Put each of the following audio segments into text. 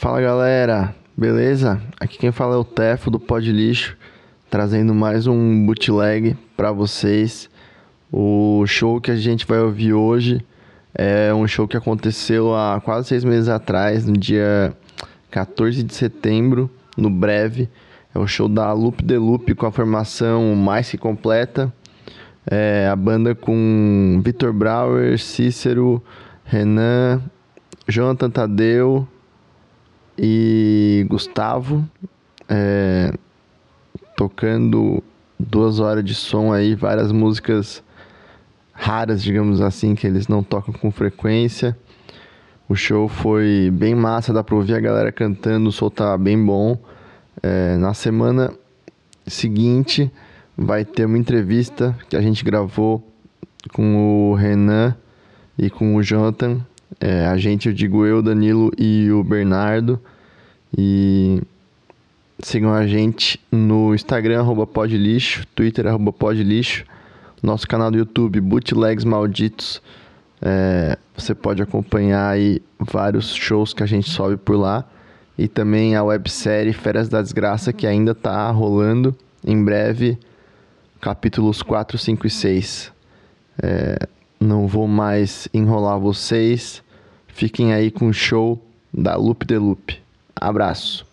Fala galera, beleza? Aqui quem fala é o Tefo do Pod Lixo, trazendo mais um bootleg para vocês. O show que a gente vai ouvir hoje é um show que aconteceu há quase seis meses atrás, no dia 14 de setembro, no Breve. É o show da Loop de Loop com a formação mais que completa. É a banda com Vitor Brauer, Cícero, Renan, Jonathan Tadeu e Gustavo. É, tocando duas horas de som aí, várias músicas raras, digamos assim, que eles não tocam com frequência. O show foi bem massa, dá pra ouvir a galera cantando, o som tá bem bom. É, na semana seguinte vai ter uma entrevista que a gente gravou com o Renan e com o Jonathan. É, a gente, eu digo eu, Danilo e o Bernardo. E sigam a gente no Instagram, arroba podlixo, Twitter, arroba podlixo nosso canal do YouTube, Bootlegs Malditos. É, você pode acompanhar aí vários shows que a gente sobe por lá. E também a websérie Férias da Desgraça, que ainda está rolando. Em breve, capítulos 4, 5 e 6. É, não vou mais enrolar vocês. Fiquem aí com o show da Loop de Loop. Abraço.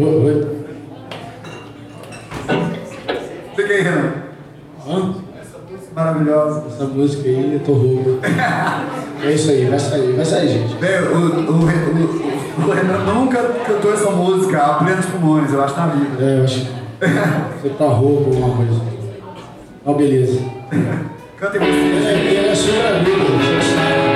Oi, oi. Fica aí, Renan. Hã? Maravilhosa. Essa música aí, eu tô roubo. É isso aí, vai sair, vai sair, gente. Bem, o, o, o, o, Renan nunca cantou essa música a plenos pulmões, eu acho, na vida. É, eu acho você tá roubo alguma coisa. Ó, beleza. Canta em você. É, é super amiga, você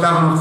que no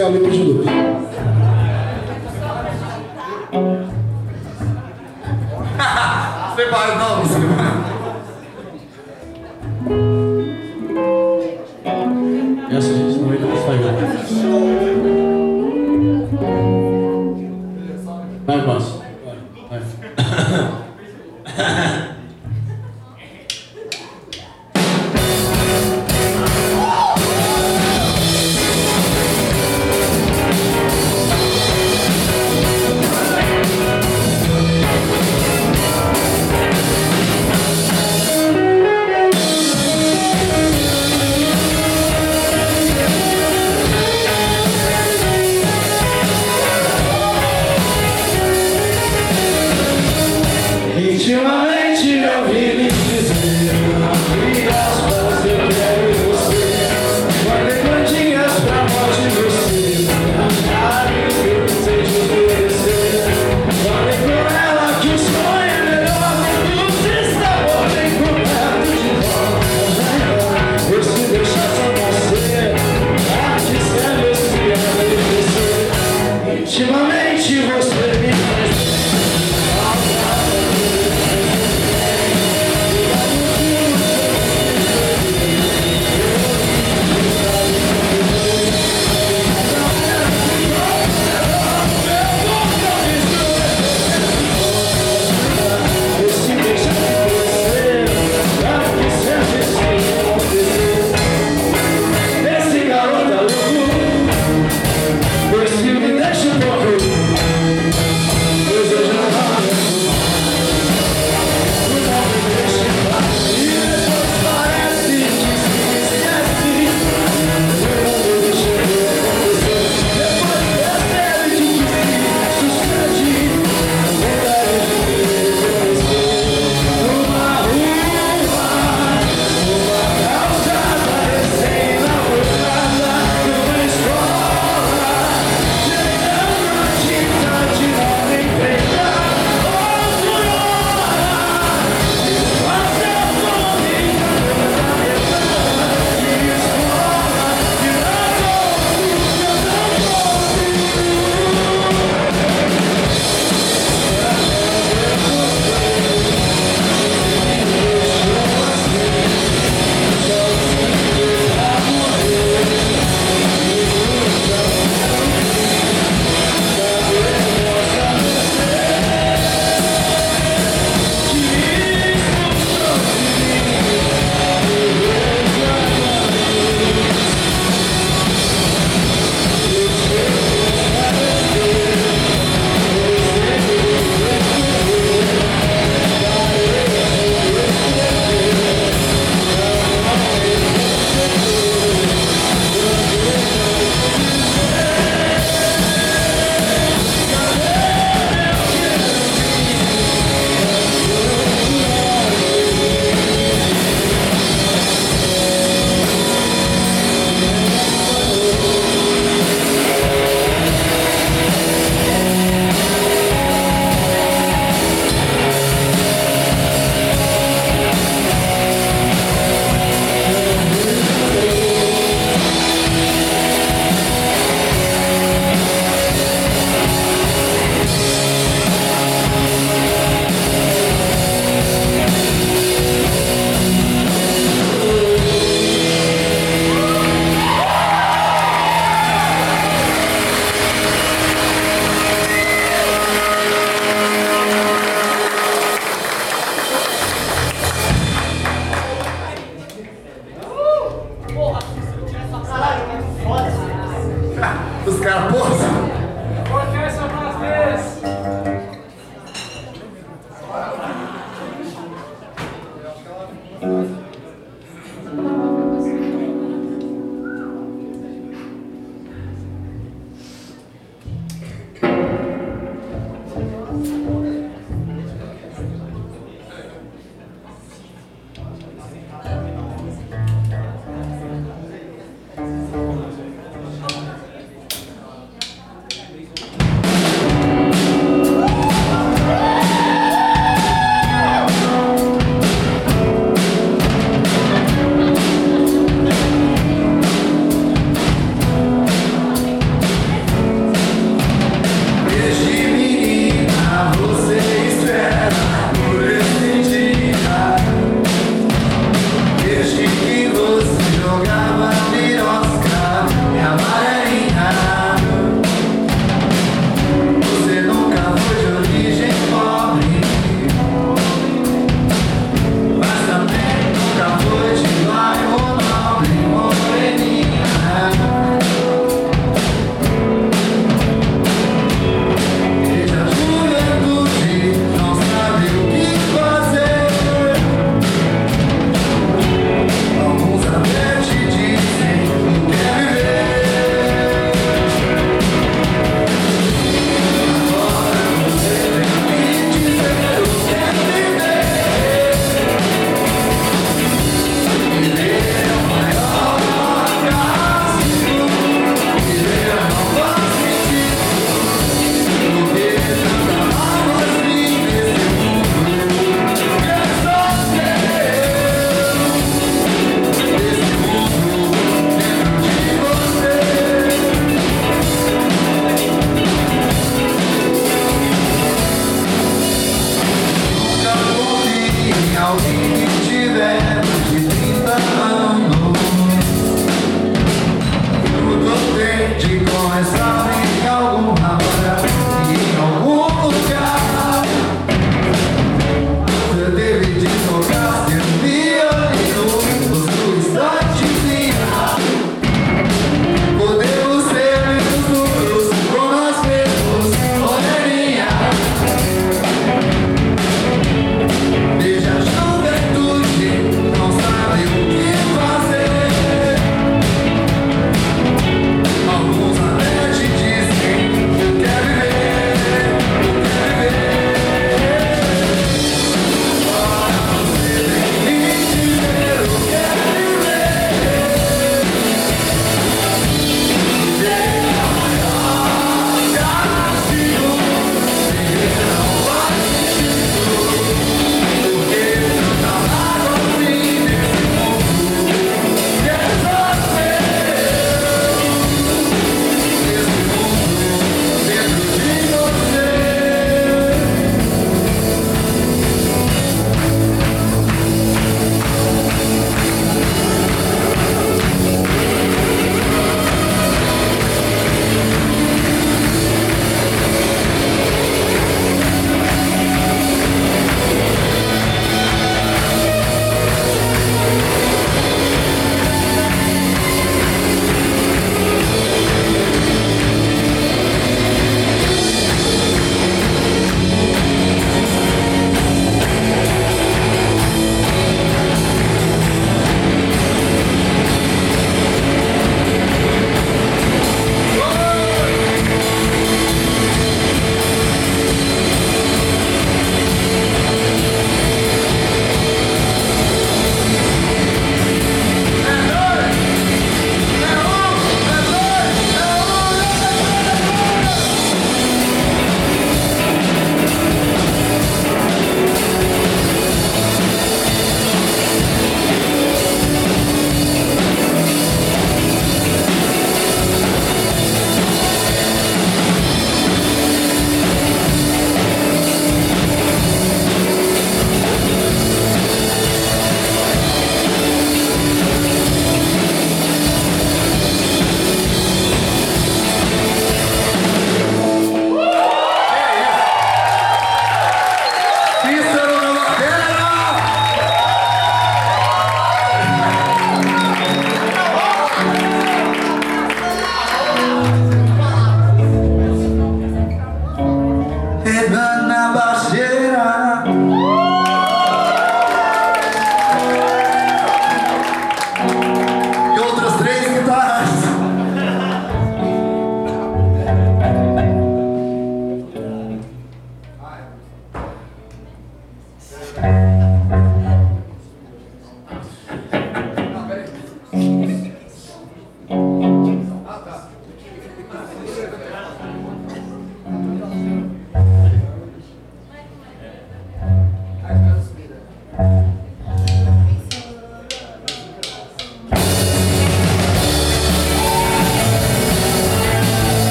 Marcelo me pediu. Separa, não, você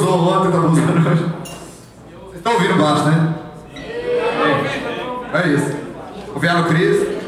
usou ontem na música hoje. Vocês estão ouvindo baixo, né? É isso. Ouviram o Cris?